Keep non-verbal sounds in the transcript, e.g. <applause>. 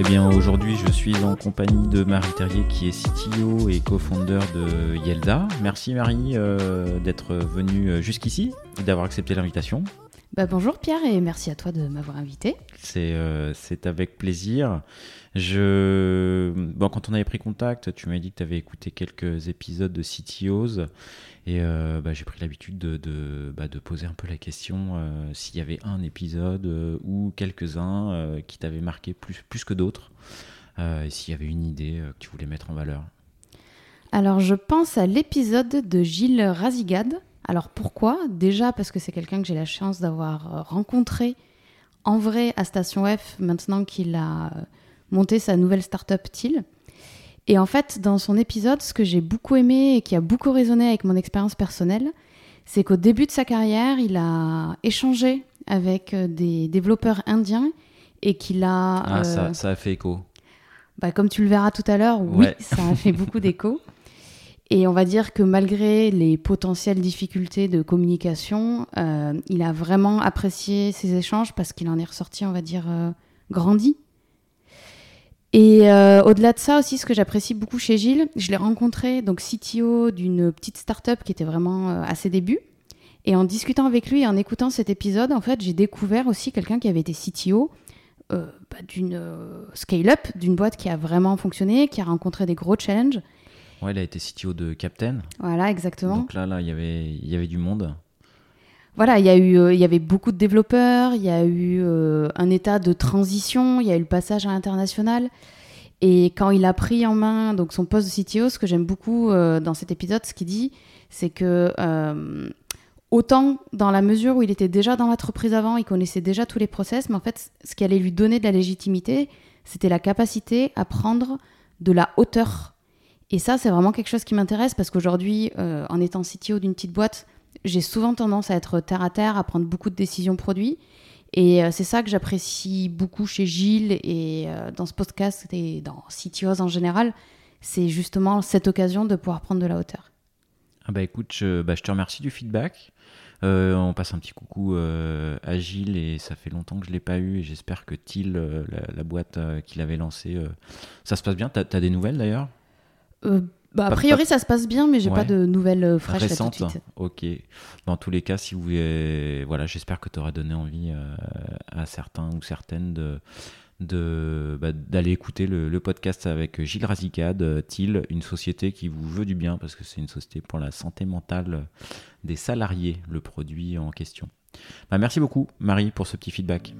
Eh bien aujourd'hui je suis en compagnie de Marie Terrier qui est CTO et cofondeur de Yelda. Merci Marie euh, d'être venue euh, jusqu'ici et d'avoir accepté l'invitation. Bah, bonjour Pierre et merci à toi de m'avoir invité. C'est avec plaisir. Je... Bon, quand on avait pris contact, tu m'as dit que tu avais écouté quelques épisodes de CTOs et euh, bah, j'ai pris l'habitude de, de, bah, de, poser un peu la question euh, s'il y avait un épisode euh, ou quelques-uns qui t'avaient marqué plus, plus que d'autres et s'il y avait une idée que tu voulais mettre en valeur. Alors je pense à l'épisode de Gilles Razigad. Alors pourquoi? Déjà parce que c'est quelqu'un que j'ai la chance d'avoir rencontré en vrai à Station F maintenant qu'il a monté sa nouvelle start-up TIL. Et en fait, dans son épisode, ce que j'ai beaucoup aimé et qui a beaucoup résonné avec mon expérience personnelle, c'est qu'au début de sa carrière, il a échangé avec euh, des développeurs indiens et qu'il a... Ah, ça, ça, a fait écho. Bah, comme tu le verras tout à l'heure, oui, ça a fait beaucoup d'écho. <laughs> Et on va dire que malgré les potentielles difficultés de communication, euh, il a vraiment apprécié ces échanges parce qu'il en est ressorti, on va dire, euh, grandi et euh, au-delà de ça aussi, ce que j'apprécie beaucoup chez Gilles, je l'ai rencontré, donc CTO d'une petite start-up qui était vraiment à ses débuts. Et en discutant avec lui et en écoutant cet épisode, en fait, j'ai découvert aussi quelqu'un qui avait été CTO bah, d'une scale-up, d'une boîte qui a vraiment fonctionné, qui a rencontré des gros challenges. Ouais, il a été CTO de Captain. Voilà, exactement. Donc là, là, il y avait, il y avait du monde voilà, il y a eu, euh, il y avait beaucoup de développeurs, il y a eu euh, un état de transition, il y a eu le passage à l'international. Et quand il a pris en main donc son poste de CTO, ce que j'aime beaucoup euh, dans cet épisode, ce qu'il dit, c'est que autant dans la mesure où il était déjà dans l'entreprise avant, il connaissait déjà tous les process, mais en fait, ce qui allait lui donner de la légitimité, c'était la capacité à prendre de la hauteur. Et ça, c'est vraiment quelque chose qui m'intéresse parce qu'aujourd'hui, en étant CTO d'une petite boîte, j'ai souvent tendance à être terre à terre, à prendre beaucoup de décisions produits. Et euh, c'est ça que j'apprécie beaucoup chez Gilles et euh, dans ce podcast et dans CTOs en général. C'est justement cette occasion de pouvoir prendre de la hauteur. Ah bah écoute, je, bah te remercie du feedback. Euh, on passe un petit coucou à Gilles et ça fait longtemps que je ne l'ai pas eu et j'espère que Thiel, la, boîte qu'il avait lancée, ça se passe bien. Tu as, des nouvelles d'ailleurs? Bah, a priori, ça se passe bien, mais j'ai pas de nouvelles euh, fraîches tout de suite. Ok. Dans tous les cas, si vous voilà, j'espère que tu auras donné envie euh, à certains ou certaines de de bah, d'aller écouter le, podcast avec Gilles Razicade, euh, TIL, une société qui vous veut du bien parce que c'est une société pour la santé mentale des salariés, le produit en question. Bah, merci beaucoup, Marie, pour ce petit feedback.